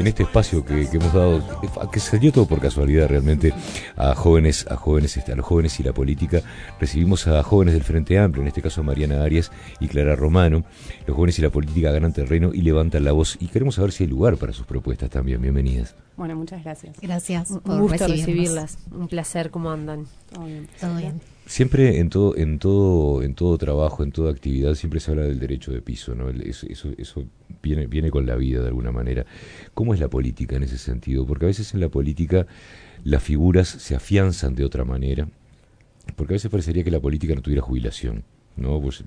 en este espacio que, hemos dado, que salió todo por casualidad realmente, a jóvenes, a jóvenes, este, a los jóvenes y la política, recibimos a jóvenes del Frente Amplio, en este caso Mariana Arias y Clara Romano. Los jóvenes y la política ganan terreno y levantan la voz y queremos saber si hay lugar para sus propuestas también. Bienvenidas. Bueno, muchas gracias. Gracias por Un gusto recibirlas. Un placer, ¿cómo andan? Todo bien. Todo bien. Siempre en todo, en todo, en todo trabajo, en toda actividad, siempre se habla del derecho de piso, ¿no? Eso, viene, con la vida de alguna manera. ¿Cómo es la política en ese sentido? Porque a veces en la política las figuras se afianzan de otra manera, porque a veces parecería que la política no tuviera jubilación. ¿no? Vos,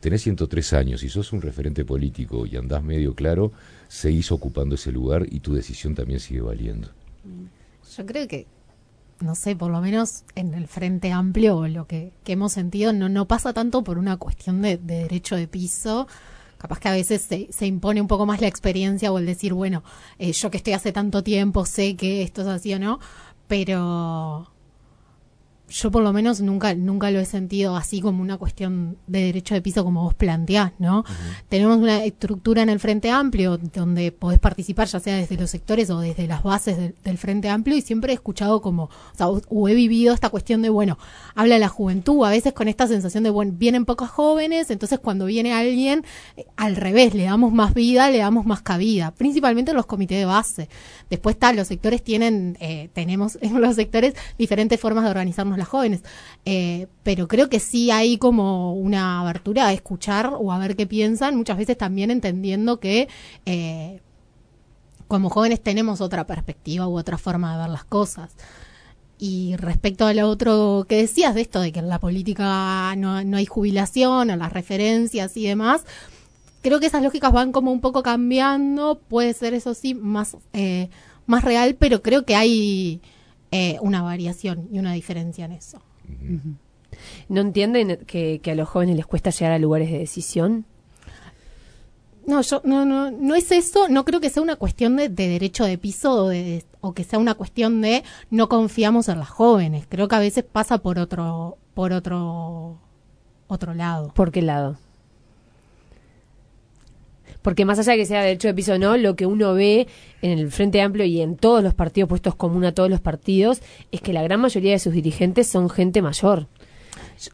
tenés 103 años y sos un referente político y andás medio claro, seguís ocupando ese lugar y tu decisión también sigue valiendo. Yo creo que no sé, por lo menos en el Frente Amplio, lo que, hemos sentido, no, no pasa tanto por una cuestión de, derecho de piso. Capaz que a veces se, se, impone un poco más la experiencia o el decir, bueno, eh, yo que estoy hace tanto tiempo sé que esto es así o no, pero yo por lo menos nunca, nunca lo he sentido así como una cuestión de derecho de piso como vos planteás, ¿no? Tenemos una estructura en el Frente Amplio donde podés participar ya sea desde los sectores o desde las bases del Frente Amplio y siempre he escuchado como, o sea, o, he vivido esta cuestión de, bueno, habla la juventud, a veces con esta sensación de, bueno, vienen pocos jóvenes, entonces cuando viene alguien, eh, al revés, le damos más vida, le damos más cabida, principalmente en los comités de base. Después tal, los sectores tienen, eh, tenemos en los sectores diferentes formas de organizarnos jóvenes. Eh, pero creo que sí hay como una abertura a escuchar o a ver qué piensan, muchas veces también entendiendo que eh, como jóvenes tenemos otra perspectiva u otra forma de ver las cosas. Y respecto a lo otro que decías de esto, de que en la política no, hay jubilación, o las referencias y demás, creo que esas lógicas van como un poco cambiando, puede ser eso sí más, eh, más real, pero creo que hay eh, una variación y una diferencia en eso. ¿No entienden que, a los jóvenes les cuesta llegar a lugares de decisión? No, yo no, no, no es eso, no creo que sea una cuestión de, derecho de piso o, o, que sea una cuestión de no confiamos en las jóvenes. Creo que a veces pasa por otro, por otro, otro lado. ¿Por qué lado? Porque más allá de que sea derecho de piso o no, lo que uno ve en el Frente Amplio y en todos los partidos puestos común a todos los partidos es que la gran mayoría de sus dirigentes son gente mayor.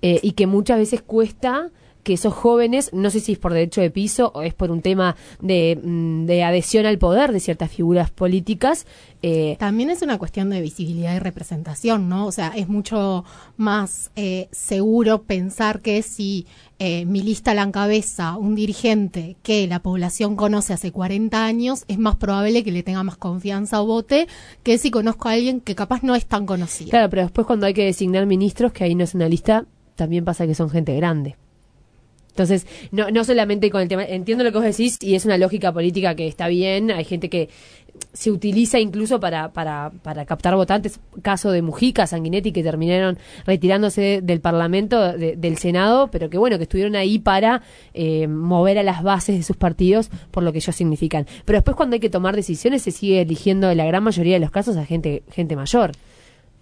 Eh, y que muchas veces cuesta que esos jóvenes, no sé si es por derecho de piso o es por un tema de, mm, de adhesión al poder de ciertas figuras políticas. Eh, También es una cuestión de visibilidad y representación, ¿no? O sea, es mucho más eh, seguro pensar que si eh, mi lista la encabeza un dirigente que la población conoce hace 40 años, es más probable que le tenga más confianza o vote que si conozco a alguien que capaz no es tan conocido. Claro, pero después cuando hay que designar ministros, que ahí no es una lista, también pasa que son gente grande. Entonces, no, no solamente con el tema, entiendo lo que vos decís y es una lógica política que está bien, hay gente que se utiliza incluso para, para, para captar votantes, caso de Mujica, Sanguinetti, que terminaron retirándose del Parlamento, del Senado, pero que bueno, que estuvieron ahí para eh, mover a las bases de sus partidos por lo que ellos significan. Pero después cuando hay que tomar decisiones se sigue eligiendo en la gran mayoría de los casos a gente, gente mayor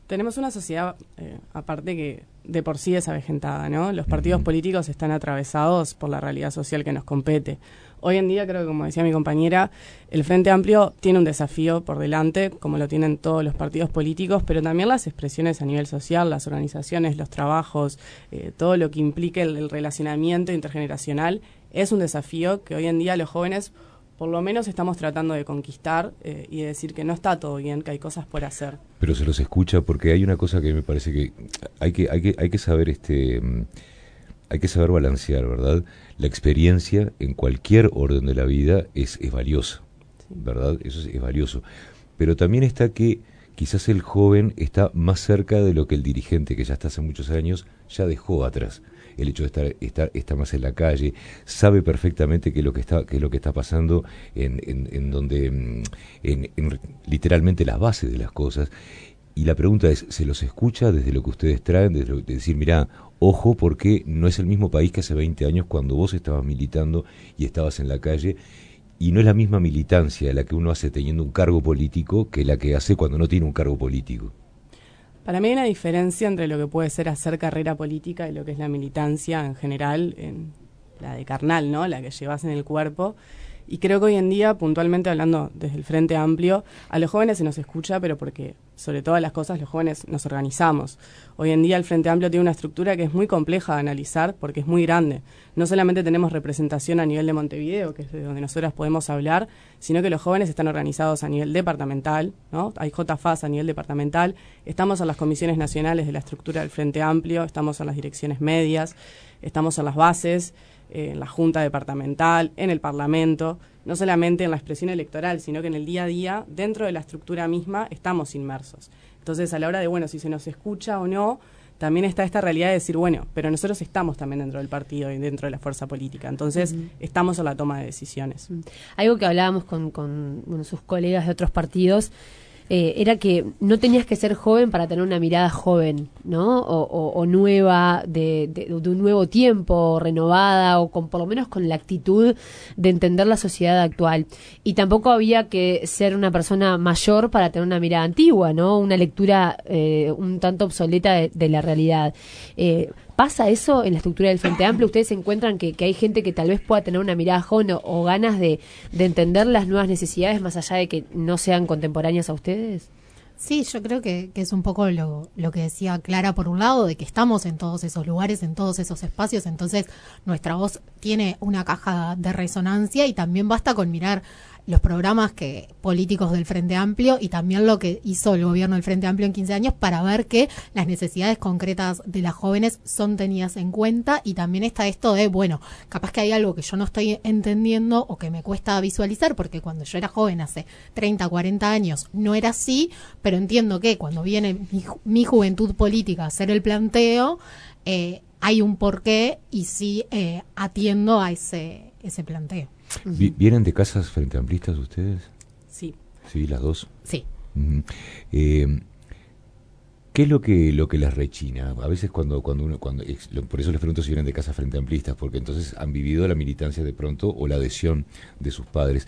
tenemos una sociedad, eh, aparte que de por sí es avejentada, ¿no? Los partidos políticos están atravesados por la realidad social que nos compete. Hoy en día, creo que como decía mi compañera, el Frente Amplio tiene un desafío por delante, como lo tienen todos los partidos políticos, pero también las expresiones a nivel social, las organizaciones, los trabajos, eh, todo lo que implique el relacionamiento intergeneracional, es un desafío que hoy en día los jóvenes por lo menos estamos tratando de conquistar eh, y de decir que no está todo bien, que hay cosas por hacer. Pero se los escucha porque hay una cosa que me parece que hay que hay que hay que saber este mm, hay que saber balancear, ¿verdad? La experiencia en cualquier orden de la vida es, es valiosa, ¿verdad? Eso es, es valioso. Pero también está que quizás el joven está más cerca de lo que el dirigente, que ya está hace muchos años, ya dejó atrás el hecho de estar, estar, estar más en la calle, sabe perfectamente qué es lo que está, qué es lo que está pasando en, en, donde, mm, en, en, literalmente las bases de las cosas. Y la pregunta es, ¿se los escucha desde lo que ustedes traen, desde lo, de decir, mira, ojo porque no es el mismo país que hace 20 años cuando vos estabas militando y estabas en la calle y no es la misma militancia la que uno hace teniendo un cargo político que la que hace cuando no tiene un cargo político. Para mí hay una diferencia entre lo que puede ser hacer carrera política y lo que es la militancia en general, en la de carnal, ¿no? La que llevas en el cuerpo. Y creo que hoy en día, puntualmente hablando desde el Frente Amplio, a los jóvenes se nos escucha, pero porque sobre todas las cosas los jóvenes nos organizamos. Hoy en día el Frente Amplio tiene una estructura que es muy compleja de analizar porque es muy grande. No solamente tenemos representación a nivel de Montevideo, que es de donde nosotras podemos hablar, sino que los jóvenes están organizados a nivel departamental, ¿no? Hay JFAS a nivel departamental, estamos en las comisiones nacionales de la estructura del Frente Amplio, estamos en las direcciones medias, estamos en las bases, eh, en la Junta Departamental, en el Parlamento, no solamente en la expresión electoral, sino que en el día a día, dentro de la estructura misma, estamos inmersos. Entonces, a la hora de, bueno, si se nos escucha o no, también está esta realidad de decir, bueno, pero nosotros estamos también dentro del partido y dentro de la fuerza política. Entonces, estamos en la toma de decisiones. Algo que hablábamos con, con bueno, sus colegas de otros partidos eh, era que no tenías que ser joven para tener una mirada joven, ¿no? O, nueva, de, de, un nuevo tiempo, renovada, o con por lo menos con la actitud de entender la sociedad actual. Y tampoco había que ser una persona mayor para tener una mirada antigua, ¿no? Una lectura eh, un tanto obsoleta de, la realidad. Eh, ¿Pasa eso en la estructura del Frente Amplio? ¿Ustedes encuentran que, hay gente que tal vez pueda tener una mirada joven o, ganas de, entender las nuevas necesidades más allá de que no sean contemporáneas a ustedes? Sí, yo creo que, es un poco lo, lo, que decía Clara por un lado, de que estamos en todos esos lugares, en todos esos espacios, entonces nuestra voz tiene una caja de resonancia y también basta con mirar los programas que políticos del Frente Amplio y también lo que hizo el gobierno del Frente Amplio en 15 años para ver que las necesidades concretas de las jóvenes son tenidas en cuenta y también está esto de, bueno, capaz que hay algo que yo no estoy entendiendo o que me cuesta visualizar porque cuando yo era joven hace 30, 40 años no era así, pero entiendo que cuando viene mi, juventud política a hacer el planteo, eh, hay un porqué y sí eh, atiendo a ese, ese planteo. ¿Vienen de casas frente amplistas ustedes? Sí. Sí, las dos. Sí. Eh, ¿Qué es lo que lo que les rechina? A veces cuando cuando uno cuando por eso les pregunto si vienen de casas frente amplistas, porque entonces han vivido la militancia de pronto o la adhesión de sus padres.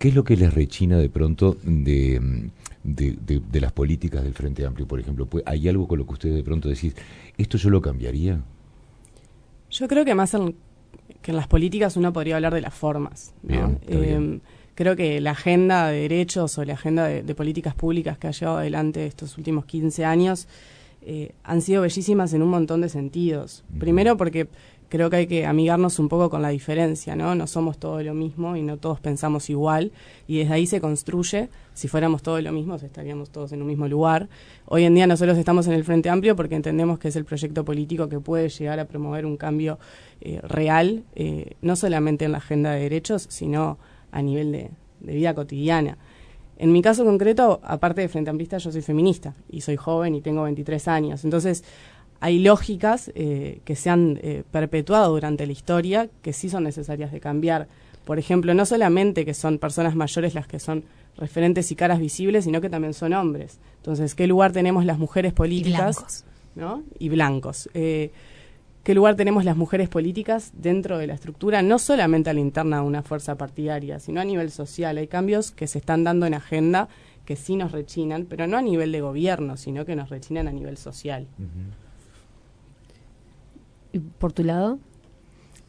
¿Qué es lo que les rechina de pronto de, de, las políticas del Frente Amplio, por ejemplo? Pues, ¿Hay algo con lo que ustedes de pronto decís, esto yo lo cambiaría? Yo creo que más en que en las políticas uno podría hablar de las formas. Em, creo que la agenda de derechos o la agenda de, políticas públicas que ha llevado adelante estos últimos 15 años eh, han sido bellísimas en un montón de sentidos. Primero porque creo que hay que amigarnos un poco con la diferencia, ¿no? No somos todo lo mismo y no todos pensamos igual y desde ahí se construye. Si fuéramos todos lo mismo, estaríamos todos en un mismo lugar. Hoy en día nosotros estamos en el Frente Amplio porque entendemos que es el proyecto político que puede llegar a promover un cambio eh, real, eh, no solamente en la agenda de derechos, sino a nivel de, de vida cotidiana. En mi caso concreto, aparte de Frente Amplista, yo soy feminista y soy joven y tengo 23 años. Entonces, hay lógicas eh, que se han eh, perpetuado durante la historia que sí son necesarias de cambiar. Por ejemplo, no solamente que son personas mayores las que son referentes y caras visibles, sino que también son hombres. Entonces, ¿qué lugar tenemos las mujeres políticas? Y blancos. ¿no? Y blancos. Eh, ¿Qué lugar tenemos las mujeres políticas dentro de la estructura, no solamente a la interna de una fuerza partidaria, sino a nivel social? Hay cambios que se están dando en agenda que sí nos rechinan, pero no a nivel de gobierno, sino que nos rechinan a nivel social por tu lado?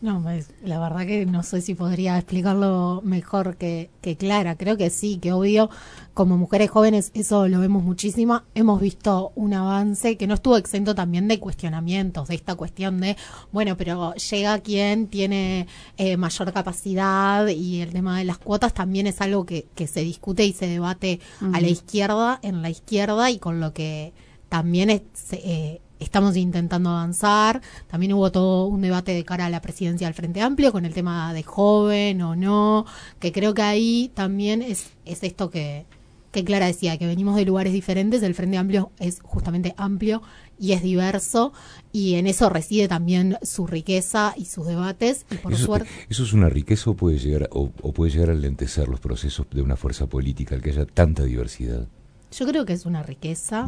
No, pues, la verdad que no sé si podría explicarlo mejor que, que, Clara. Creo que sí, que obvio, como mujeres jóvenes eso lo vemos muchísimo. Hemos visto un avance que no estuvo exento también de cuestionamientos, de esta cuestión de, bueno, pero llega quien tiene eh, mayor capacidad y el tema de las cuotas también es algo que, que se discute y se debate a la izquierda, en la izquierda y con lo que también es... Eh, estamos intentando avanzar. También hubo todo un debate de cara a la presidencia del Frente Amplio con el tema de joven o no, que creo que ahí también es, es esto que, que Clara decía, que venimos de lugares diferentes, el Frente Amplio es justamente amplio y es diverso y en eso reside también su riqueza y sus debates y por eso, suerte eso es una riqueza o puede llegar o, o puede llegar a lentecer los procesos de una fuerza política el que haya tanta diversidad yo creo que es una riqueza,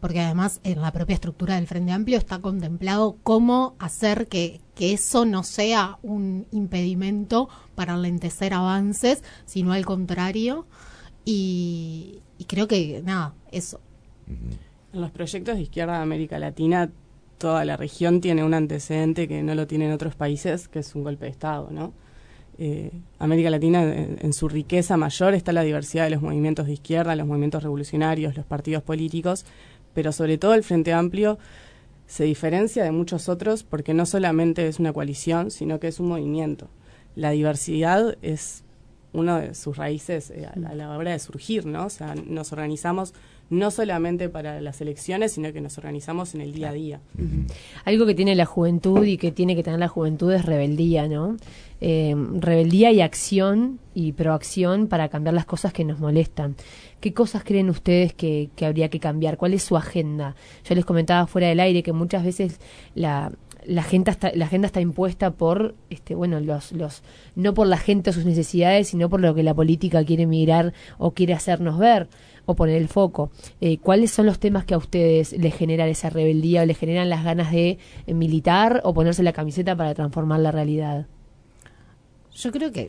porque además en la propia estructura del Frente Amplio está contemplado cómo hacer que, que eso no sea un impedimento para lentecer avances, sino al contrario. Y, creo que, nada, eso. En los proyectos de izquierda de América Latina, toda la región tiene un antecedente que no lo tienen otros países, que es un golpe de Estado, ¿no? Eh, América Latina en, su riqueza mayor está la diversidad de los movimientos de izquierda, los movimientos revolucionarios, los partidos políticos, pero sobre todo el Frente Amplio se diferencia de muchos otros porque no solamente es una coalición, sino que es un movimiento. La diversidad es una de sus raíces eh, a, la hora de surgir, ¿no? O sea, nos organizamos no solamente para las elecciones, sino que nos organizamos en el día a día. Algo que tiene la juventud y que tiene que tener la juventud es rebeldía, ¿no? Eh, rebeldía y acción y proacción para cambiar las cosas que nos molestan. ¿Qué cosas creen ustedes que, habría que cambiar? ¿Cuál es su agenda? Yo les comentaba fuera del aire que muchas veces la, la agenda está, la agenda está impuesta por este bueno los los no por la gente o sus necesidades sino por lo que la política quiere mirar o quiere hacernos ver o poner el foco. Eh, ¿Cuáles son los temas que a ustedes les generan esa rebeldía o les generan las ganas de eh, militar o ponerse la camiseta para transformar la realidad? Yo creo que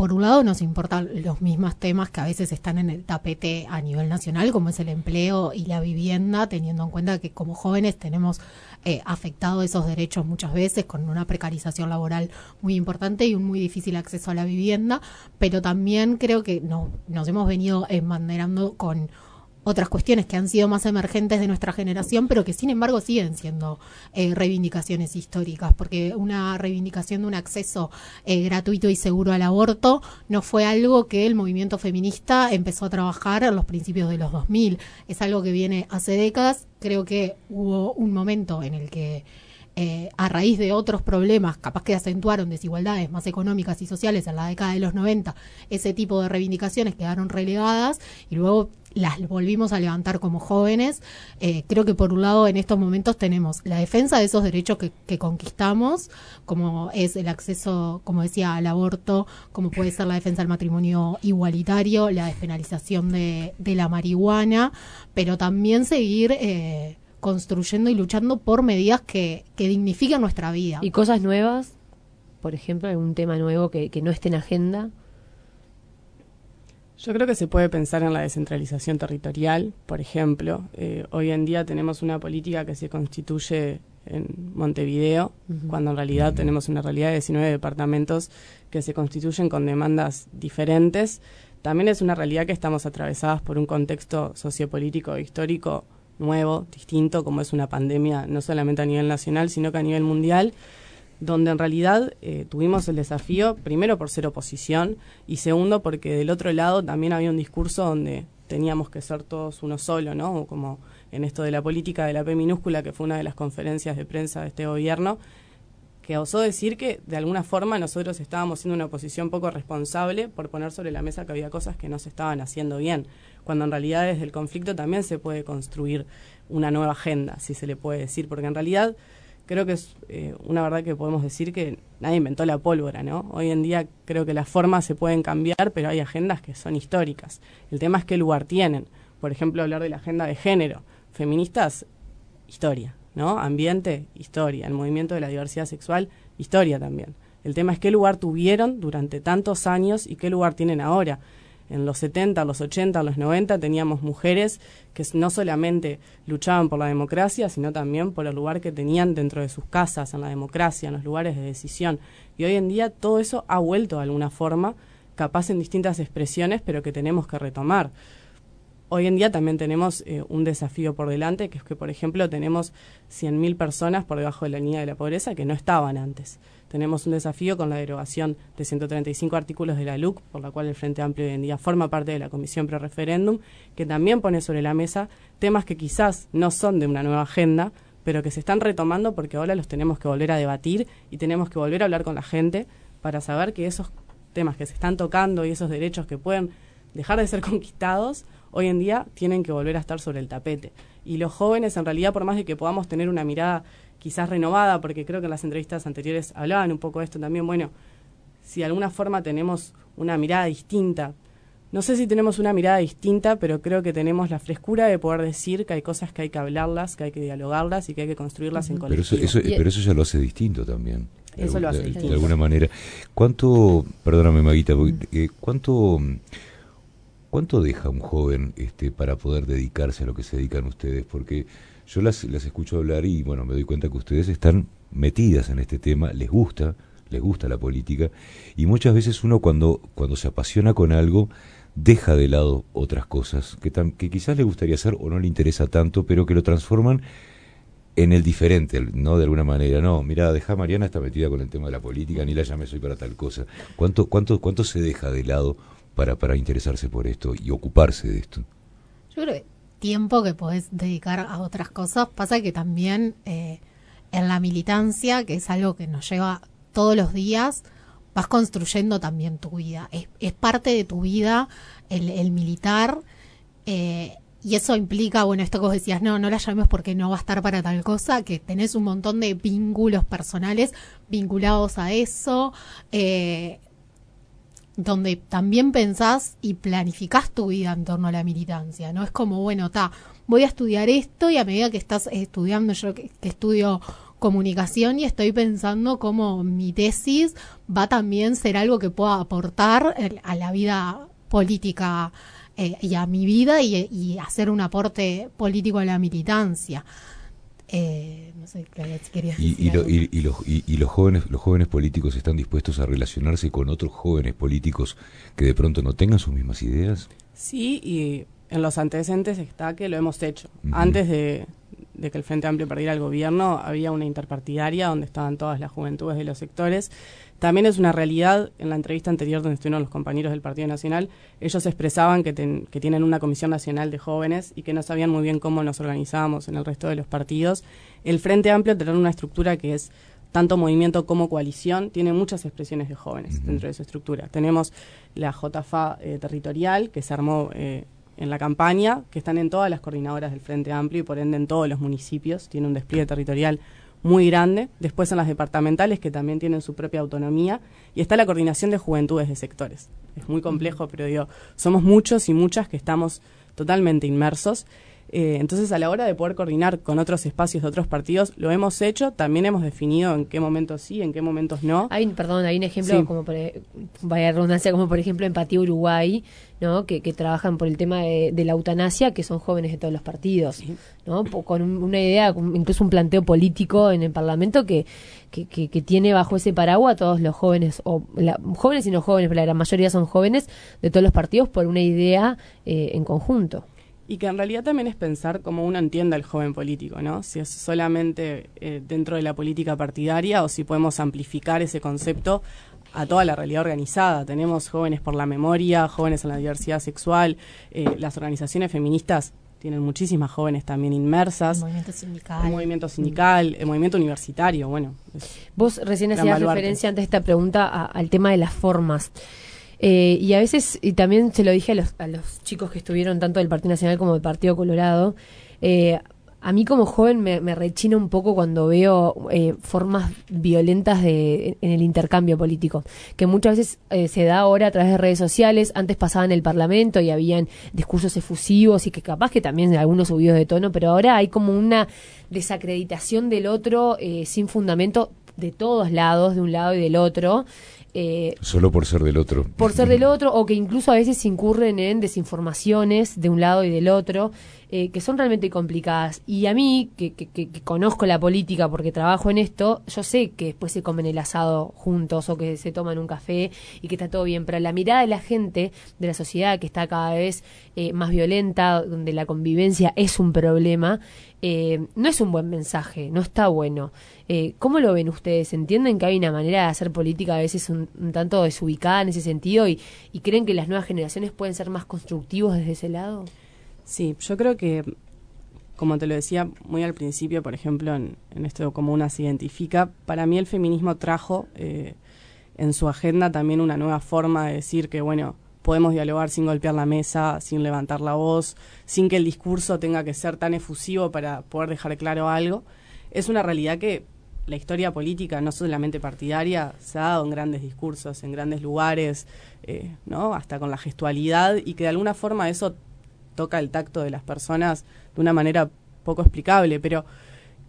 por un lado nos importan los mismos temas que a veces están en el tapete a nivel nacional, como es el empleo y la vivienda, teniendo en cuenta que como jóvenes tenemos eh, afectado esos derechos muchas veces con una precarización laboral muy importante y un muy difícil acceso a la vivienda, pero también creo que no, nos hemos venido embanderando con otras cuestiones que han sido más emergentes de nuestra generación, pero que sin embargo siguen siendo eh, reivindicaciones históricas, porque una reivindicación de un acceso eh, gratuito y seguro al aborto no fue algo que el movimiento feminista empezó a trabajar en los principios de los 2000, es algo que viene hace décadas, creo que hubo un momento en el que eh, a raíz de otros problemas, capaz que acentuaron desigualdades más económicas y sociales en la década de los 90, ese tipo de reivindicaciones quedaron relegadas y luego las volvimos a levantar como jóvenes. Eh, creo que por un lado en estos momentos tenemos la defensa de esos derechos que, conquistamos, como es el acceso, como decía, al aborto, como puede ser la defensa del matrimonio igualitario, la despenalización de, la marihuana, pero también seguir... Eh, construyendo y luchando por medidas que, que dignifiquen nuestra vida. ¿Y cosas nuevas? Por ejemplo, algún tema nuevo que, no esté en agenda. Yo creo que se puede pensar en la descentralización territorial, por ejemplo. Eh, hoy en día tenemos una política que se constituye en Montevideo, cuando en realidad tenemos una realidad de 19 departamentos que se constituyen con demandas diferentes. También es una realidad que estamos atravesadas por un contexto sociopolítico e histórico nuevo, distinto, como es una pandemia, no solamente a nivel nacional, sino que a nivel mundial, donde en realidad eh, tuvimos el desafío, primero por ser oposición, y segundo porque del otro lado también había un discurso donde teníamos que ser todos uno solo, ¿no? Como en esto de la política de la P minúscula, que fue una de las conferencias de prensa de este gobierno, que osó decir que de alguna forma nosotros estábamos siendo una oposición poco responsable por poner sobre la mesa que había cosas que no se estaban haciendo bien cuando en realidad desde el conflicto también se puede construir una nueva agenda, si se le puede decir, porque en realidad creo que es eh, una verdad que podemos decir que nadie inventó la pólvora, ¿no? Hoy en día creo que las formas se pueden cambiar, pero hay agendas que son históricas. El tema es qué lugar tienen. Por ejemplo, hablar de la agenda de género. Feministas, historia, ¿no? Ambiente, historia. El movimiento de la diversidad sexual, historia también. El tema es qué lugar tuvieron durante tantos años y qué lugar tienen ahora en los 70, los 80, los 90 teníamos mujeres que no solamente luchaban por la democracia, sino también por el lugar que tenían dentro de sus casas, en la democracia, en los lugares de decisión. Y hoy en día todo eso ha vuelto de alguna forma, capaz en distintas expresiones, pero que tenemos que retomar. Hoy en día también tenemos eh, un desafío por delante, que es que, por ejemplo, tenemos 100.000 personas por debajo de la línea de la pobreza que no estaban antes. Tenemos un desafío con la derogación de 135 artículos de la LUC, por la cual el Frente Amplio hoy en día forma parte de la Comisión Pre-Referéndum, que también pone sobre la mesa temas que quizás no son de una nueva agenda, pero que se están retomando porque ahora los tenemos que volver a debatir y tenemos que volver a hablar con la gente para saber que esos temas que se están tocando y esos derechos que pueden dejar de ser conquistados hoy en día tienen que volver a estar sobre el tapete. Y los jóvenes, en realidad, por más de que podamos tener una mirada quizás renovada, porque creo que en las entrevistas anteriores hablaban un poco de esto también, bueno, si de alguna forma tenemos una mirada distinta, no sé si tenemos una mirada distinta, pero creo que tenemos la frescura de poder decir que hay cosas que hay que hablarlas, que hay que dialogarlas y que hay que construirlas en colectivo. Pero eso, pero eso ya lo hace distinto también. Eso lo hace distinto. De alguna manera. ¿Cuánto, perdóname Maguita, eh, cuánto ¿Cuánto deja un joven este, para poder dedicarse a lo que se dedican ustedes? Porque yo las, las escucho hablar y bueno, me doy cuenta que ustedes están metidas en este tema, les gusta, les gusta la política, y muchas veces uno cuando, cuando se apasiona con algo, deja de lado otras cosas que, que quizás le gustaría hacer o no le interesa tanto, pero que lo transforman en el diferente, ¿no? De alguna manera, no, mira, deja Mariana está metida con el tema de la política, ni la llame soy para tal cosa. ¿Cuánto, cuánto, cuánto se deja de lado para, para interesarse por esto y ocuparse de esto? Yo creo que tiempo que podés dedicar a otras cosas, pasa que también eh, en la militancia, que es algo que nos lleva todos los días, vas construyendo también tu vida. Es, es parte de tu vida el, el militar. Eh, y eso implica, bueno, esto que vos decías, no, no la llamemos porque no va a estar para tal cosa, que tenés un montón de vínculos personales vinculados a eso, eh, donde también pensás y planificás tu vida en torno a la militancia, ¿no? Es como, bueno, está, voy a estudiar esto y a medida que estás estudiando, yo que, estudio comunicación y estoy pensando cómo mi tesis va también ser algo que pueda aportar a la vida política eh, y a mi vida y, hacer un aporte político a la militancia. Eh, no sé, si querías y, y, los, y, los jóvenes los jóvenes políticos están dispuestos a relacionarse con otros jóvenes políticos que de pronto no tengan sus mismas ideas. Sí y en los antecedentes está que lo hemos hecho. Antes de, de que el Frente Amplio perdiera el gobierno, había una interpartidaria donde estaban todas las juventudes de los sectores. También es una realidad, en la entrevista anterior donde estuvieron los compañeros del Partido Nacional, ellos expresaban que, que tienen una comisión nacional de jóvenes y que no sabían muy bien cómo nos organizábamos en el resto de los partidos. El Frente Amplio, tener una estructura que es tanto movimiento como coalición, tiene muchas expresiones de jóvenes dentro de su estructura. Tenemos la JFA eh, territorial, que se armó eh, en la campaña, que están en todas las coordinadoras del Frente Amplio y por ende en todos los municipios. Tiene un despliegue territorial muy grande. Después en las departamentales, que también tienen su propia autonomía. Y está la coordinación de juventudes de sectores. Es muy complejo, pero digo, somos muchos y muchas que estamos totalmente inmersos. Eh, entonces, a la hora de poder coordinar con otros espacios de otros partidos, lo hemos hecho. También hemos definido en qué momentos sí, en qué momentos no. Hay, perdón, hay un ejemplo, como por, e, vaya redundancia, como por ejemplo Empatía Uruguay, ¿no? Que, trabajan por el tema de, la eutanasia, que son jóvenes de todos los partidos, ¿no? Con una idea, incluso un planteo político en el Parlamento que, que, que, tiene bajo ese paraguas a todos los jóvenes, o jóvenes y no jóvenes, pero la gran mayoría son jóvenes de todos los partidos por una idea eh, en conjunto y que en realidad también es pensar cómo uno entiende al joven político, ¿no? Si es solamente eh, dentro de la política partidaria o si podemos amplificar ese concepto a toda la realidad organizada. Tenemos jóvenes por la memoria, jóvenes en la diversidad sexual, eh, las organizaciones feministas tienen muchísimas jóvenes también inmersas. El movimiento sindical. El movimiento sindical, el movimiento universitario, bueno. Vos recién hacías referencia antes de esta pregunta al tema de las formas. Eh, y a veces, y también se lo dije a los, a los chicos que estuvieron tanto del Partido Nacional como del Partido Colorado, eh, a mí como joven me, me rechina un poco cuando veo eh, formas violentas de, en el intercambio político, que muchas veces se da ahora a través de redes sociales, antes pasaba en el Parlamento y habían discursos efusivos y que capaz que también algunos subidos de tono, pero ahora hay como una desacreditación del otro sin fundamento de todos lados, de un lado y del otro. Eh, Solo por ser del otro. Por ser del otro, o que incluso a veces incurren en desinformaciones de un lado y del otro. Eh, que son realmente complicadas. Y a mí, que, que, conozco la política porque trabajo en esto, yo sé que después se comen el asado juntos o que se toman un café y que está todo bien, pero la mirada de la gente, de la sociedad que está cada vez eh, más violenta, donde la convivencia es un problema, eh, no es un buen mensaje, no está bueno. ¿Cómo lo ven ustedes? ¿Entienden que hay una manera de hacer política a veces un, tanto desubicada en ese sentido y, y creen que las nuevas generaciones pueden ser más constructivos desde ese lado? Sí, yo creo que, como te lo decía muy al principio, por ejemplo, en, esto como una se identifica, para mí el feminismo trajo eh, en su agenda también una nueva forma de decir que, bueno, podemos dialogar sin golpear la mesa, sin levantar la voz, sin que el discurso tenga que ser tan efusivo para poder dejar claro algo. Es una realidad que la historia política, no solamente partidaria, se ha dado en grandes discursos, en grandes lugares, eh, ¿no? hasta con la gestualidad, y que de alguna forma eso toca el tacto de las personas de una manera poco explicable, pero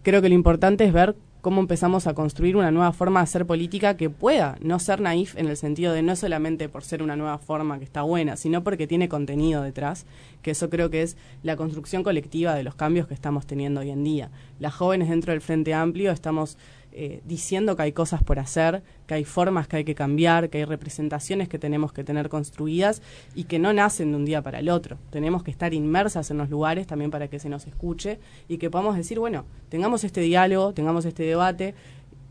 creo que lo importante es ver cómo empezamos a construir una nueva forma de hacer política que pueda no ser naif en el sentido de no solamente por ser una nueva forma que está buena, sino porque tiene contenido detrás, que eso creo que es la construcción colectiva de los cambios que estamos teniendo hoy en día. Las jóvenes dentro del Frente Amplio estamos eh, diciendo que hay cosas por hacer, que hay formas que hay que cambiar, que hay representaciones que tenemos que tener construidas y que no nacen de un día para el otro. Tenemos que estar inmersas en los lugares también para que se nos escuche y que podamos decir, bueno, tengamos este diálogo, tengamos este debate,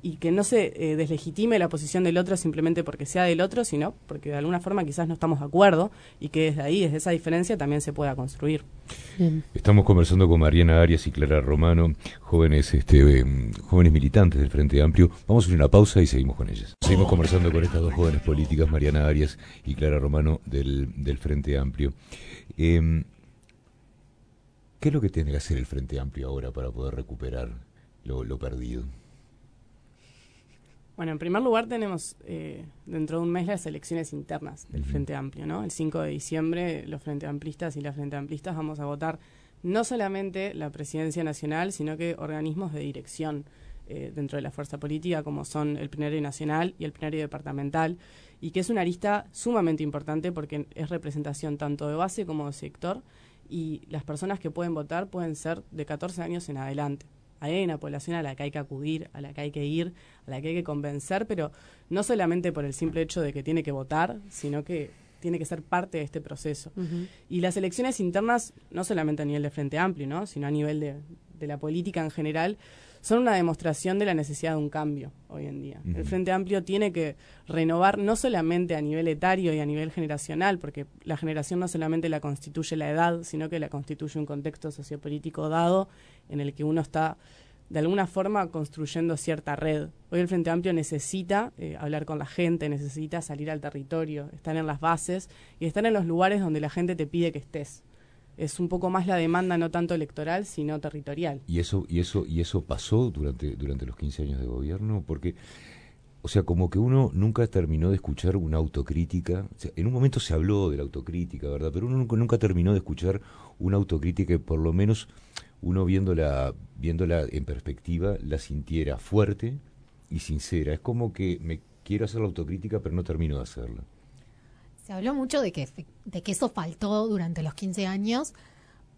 y que no se eh, deslegitime la posición del otro simplemente porque sea del otro, sino porque de alguna forma quizás no estamos de acuerdo y que desde ahí, desde esa diferencia, también se pueda construir. Estamos conversando con Mariana Arias y Clara Romano, jóvenes, este, em, jóvenes militantes del Frente Amplio. Vamos a hacer una pausa y seguimos con ellas. Seguimos conversando con estas dos jóvenes políticas, Mariana Arias y Clara Romano del, del Frente Amplio. Em, ¿Qué es lo que tiene que hacer el Frente Amplio ahora para poder recuperar lo perdido? Bueno, en primer lugar tenemos eh, dentro de un mes las elecciones internas del Frente Amplio, ¿no? El 5 de diciembre los Frente Amplistas y las Frente Amplistas vamos a votar no solamente la presidencia nacional, sino que organismos de dirección eh, dentro de la fuerza política, como son el plenario nacional y el plenario departamental, y que es una lista sumamente importante porque es representación tanto de base como de sector, y las personas que pueden votar pueden ser de 14 años en adelante hay una población a la que hay que acudir, a la que hay que ir, a la que hay que convencer, pero no solamente por el simple hecho de que tiene que votar, sino que tiene que ser parte de este proceso. Y las elecciones internas, no solamente a nivel de Frente Amplio, ¿no? sino a nivel de, la política en general, son una demostración de la necesidad de un cambio hoy en día. El Frente Amplio tiene que renovar no solamente a nivel etario y a nivel generacional, porque la generación no solamente la constituye la edad, sino que la constituye un contexto sociopolítico dado en el que uno está de alguna forma construyendo cierta red. Hoy el Frente Amplio necesita eh, hablar con la gente, necesita salir al territorio, estar en las bases y estar en los lugares donde la gente te pide que estés. Es un poco más la demanda no tanto electoral, sino territorial. Y eso y eso y eso pasó durante durante los 15 años de gobierno porque o sea, como que uno nunca terminó de escuchar una autocrítica. en un momento se habló de la autocrítica, ¿verdad? Pero uno nunca, nunca terminó de escuchar una autocrítica que por lo menos uno viéndola, viéndola en perspectiva la sintiera fuerte y sincera. Es como que me quiero hacer la autocrítica pero no termino de hacerla. Habló mucho de que, de que eso faltó durante los 15 años,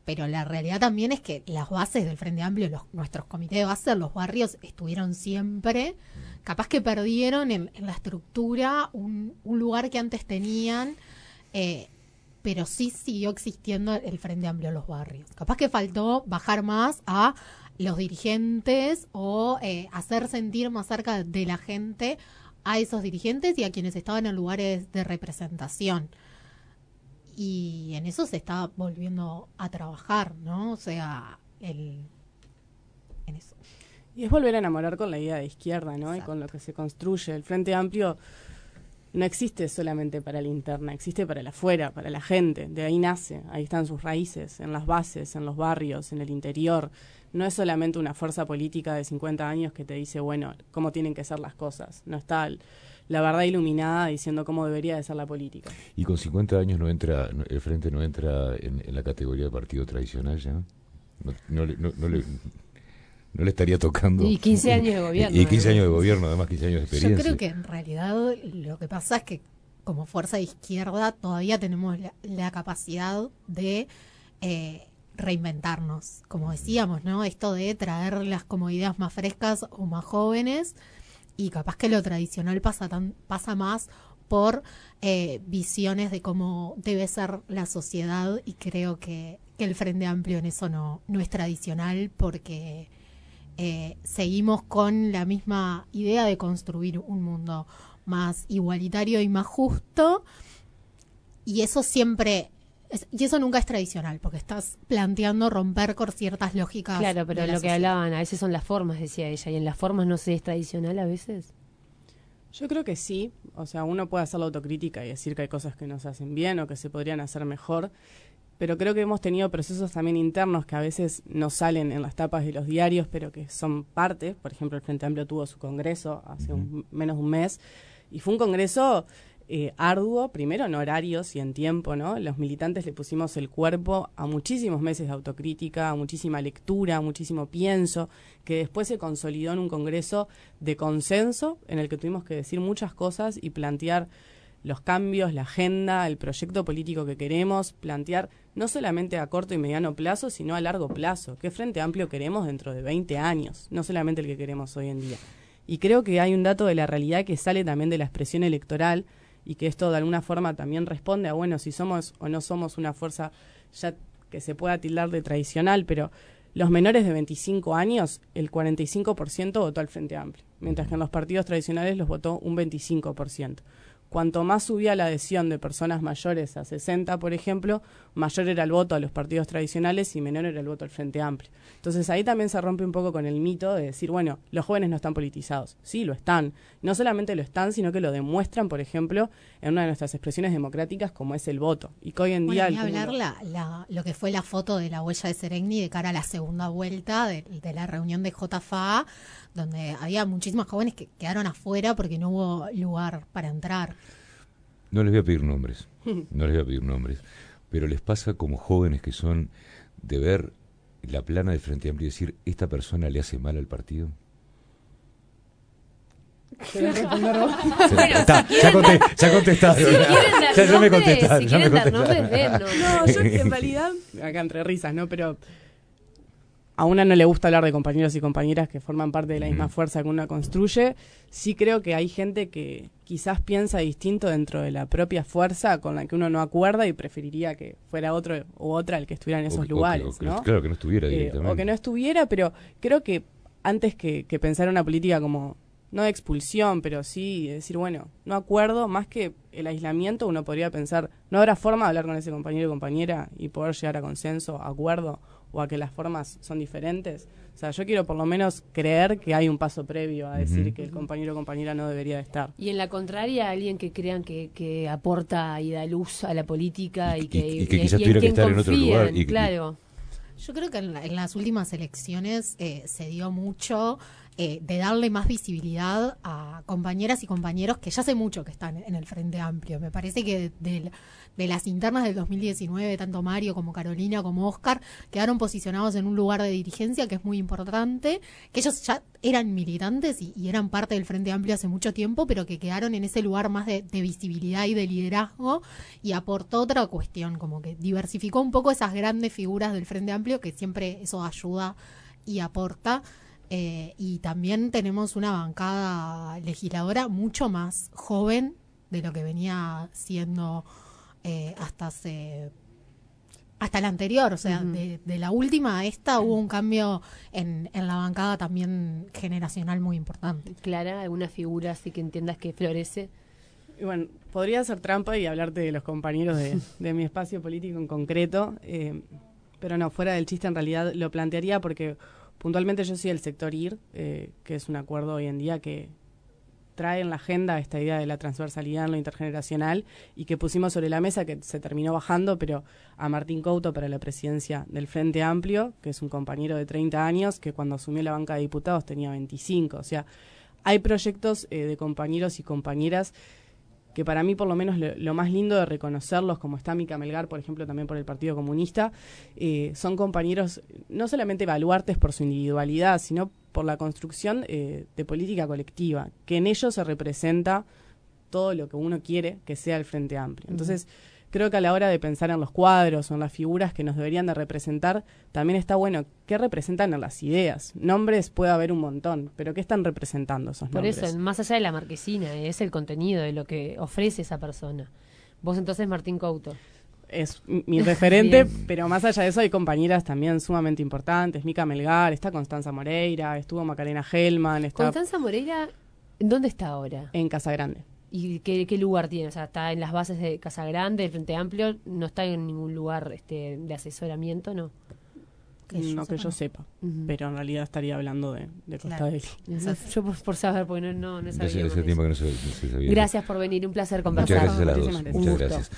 pero la realidad también es que las bases del Frente Amplio, los, nuestros comités de base, los barrios, estuvieron siempre, capaz que perdieron en, la estructura un, un, lugar que antes tenían. Eh, pero sí siguió existiendo el Frente Amplio en los barrios. Capaz que faltó bajar más a los dirigentes o eh, hacer sentir más cerca de la gente a esos dirigentes y a quienes estaban en lugares de representación. Y en eso se está volviendo a trabajar, ¿no? O sea, el, en eso. Y es volver a enamorar con la idea de izquierda, ¿no? Y con lo que se construye. El Frente Amplio no existe solamente para la interna, existe para la afuera, para la gente. De ahí nace, ahí están sus raíces, en las bases, en los barrios, en el interior. No es solamente una fuerza política de 50 años que te dice, bueno, cómo tienen que ser las cosas. No está la verdad iluminada diciendo cómo debería de ser la política. Y con 50 años no entra, el Frente no entra en, la categoría de partido tradicional ya. no le, no le estaría tocando. Y 15 años de gobierno. Y 15 años de gobierno, además 15 años de experiencia. Yo creo que en realidad lo que pasa es que como fuerza de izquierda todavía tenemos la, capacidad de eh, reinventarnos, como decíamos, ¿no? Esto de traer las comodidades más frescas o más jóvenes y capaz que lo tradicional pasa, tan, pasa más por eh, visiones de cómo debe ser la sociedad y creo que, que el Frente Amplio en eso no, no es tradicional porque eh, seguimos con la misma idea de construir un mundo más igualitario y más justo. Y eso siempre, y eso nunca es tradicional, porque estás planteando romper con ciertas lógicas. Claro, pero lo que hablaban a veces son las formas, decía ella, y en las formas no se es tradicional a veces. Yo creo que sí, o sea, uno puede hacer la autocrítica y decir que hay cosas que no se hacen bien o que se podrían hacer mejor, pero creo que hemos tenido procesos también internos que a veces no salen en las tapas de los diarios, pero que son parte. Por ejemplo, el Frente Amplio tuvo su congreso hace menos de un mes y fue un congreso eh, arduo, primero en horarios y en tiempo, ¿no? Los militantes le pusimos el cuerpo a muchísimos meses de autocrítica, a muchísima lectura, a muchísimo pienso, que después se consolidó en un congreso de consenso en el que tuvimos que decir muchas cosas y plantear los cambios, la agenda, el proyecto político que queremos, plantear no solamente a corto y mediano plazo, sino a largo plazo. ¿Qué Frente Amplio queremos dentro de 20 años? No solamente el que queremos hoy en día. Y creo que hay un dato de la realidad que sale también de la expresión electoral y que esto de alguna forma también responde a, bueno, si somos o no somos una fuerza ya que se pueda tildar de tradicional, pero los menores de 25 años, el 45% votó al Frente Amplio, mientras que en los partidos tradicionales los votó un 25% cuanto más subía la adhesión de personas mayores a 60, por ejemplo, mayor era el voto a los partidos tradicionales y menor era el voto al Frente Amplio. Entonces ahí también se rompe un poco con el mito de decir, bueno, los jóvenes no están politizados. Sí, lo están. No solamente lo están, sino que lo demuestran, por ejemplo, en una de nuestras expresiones democráticas como es el voto. Y que hoy en día... Bueno, hablar la, la, lo que fue la foto de la huella de Serengni de cara a la segunda vuelta de, de la reunión de JFA, donde había muchísimos jóvenes que quedaron afuera porque no hubo lugar para entrar. No les voy a pedir nombres, no les voy a pedir nombres, pero les pasa como jóvenes que son de ver la plana del Frente Amplio y decir, ¿esta persona le hace mal al partido? Está, ya, conté, ya contestaron. ya, ya me contestaron. ya me contestaron. No, yo en realidad, acá entre risas, ¿no? Pero a una no le gusta hablar de compañeros y compañeras que forman parte de la misma fuerza que una construye. Sí creo que hay gente que quizás piensa distinto dentro de la propia fuerza con la que uno no acuerda y preferiría que fuera otro u otra el que estuviera en esos lugares. ¿no? Claro, que no estuviera eh, o que no estuviera, pero creo que antes que, que pensar una política como no de expulsión, pero sí decir, bueno, no acuerdo, más que el aislamiento, uno podría pensar, ¿no habrá forma de hablar con ese compañero y compañera y poder llegar a consenso, acuerdo, o a que las formas son diferentes? O sea, yo quiero por lo menos creer que hay un paso previo a decir que el compañero o compañera no debería de estar. Y en la contraria, alguien que crean que, que aporta y da luz a la política y, que, y, que quizás tuviera que estar en otro lugar. Y, claro. Yo creo que en, las últimas elecciones eh, se dio mucho eh, de darle más visibilidad a compañeras y compañeros que ya hace mucho que están en el Frente Amplio. Me parece que de, las internas del 2019, tanto Mario como Carolina como Oscar quedaron posicionados en un lugar de dirigencia que es muy importante, que ellos ya eran militantes y, eran parte del Frente Amplio hace mucho tiempo, pero que quedaron en ese lugar más de, de visibilidad y de liderazgo y aportó otra cuestión, como que diversificó un poco esas grandes figuras del Frente Amplio, que siempre eso ayuda y aporta. Eh, y también tenemos una bancada legisladora mucho más joven de lo que venía siendo eh, hasta hace hasta la anterior, o sea, de, la última a esta hubo un cambio en, en, la bancada también generacional muy importante. Clara, alguna figura así que entiendas que florece. Y bueno, podría hacer trampa y hablarte de los compañeros de, de mi espacio político en concreto, eh, pero no, fuera del chiste en realidad lo plantearía porque Puntualmente yo soy el sector IR, eh, que es un acuerdo hoy en día que trae en la agenda esta idea de la transversalidad en lo intergeneracional y que pusimos sobre la mesa, que se terminó bajando, pero a Martín Couto para la presidencia del Frente Amplio, que es un compañero de 30 años, que cuando asumió la banca de diputados tenía 25. O sea, hay proyectos eh, de compañeros y compañeras que para mí por lo menos lo, más lindo de reconocerlos, como está Mica Melgar, por ejemplo, también por el Partido Comunista, eh, son compañeros no solamente evaluartes por su individualidad, sino por la construcción eh, de política colectiva, que en ellos se representa todo lo que uno quiere que sea el Frente Amplio. Entonces, creo que a la hora de pensar en los cuadros o en las figuras que nos deberían de representar, también está bueno qué representan en las ideas. Nombres puede haber un montón, pero ¿qué están representando esos nombres? Por eso, más allá de la marquesina, es el contenido de lo que ofrece esa persona. Vos entonces, Martín Couto. Es mi referente, pero más allá de eso hay compañeras también sumamente importantes. Mica Melgar, está Constanza Moreira, estuvo Macarena Hellman. Está Constanza Moreira, ¿dónde está ahora? En Casa Grande. ¿Y qué, lugar tiene? O sea, está en las bases de Casa Grande, del Frente Amplio, no está en ningún lugar este, de asesoramiento, ¿no? Que no que yo sepa, pero en realidad estaría hablando de, de Costa del Yo por, saber, porque no, no, sabía. Ese, tiempo que no se, sabía. Gracias por venir, un placer conversar. Muchas gracias a las dos. Muchas gracias.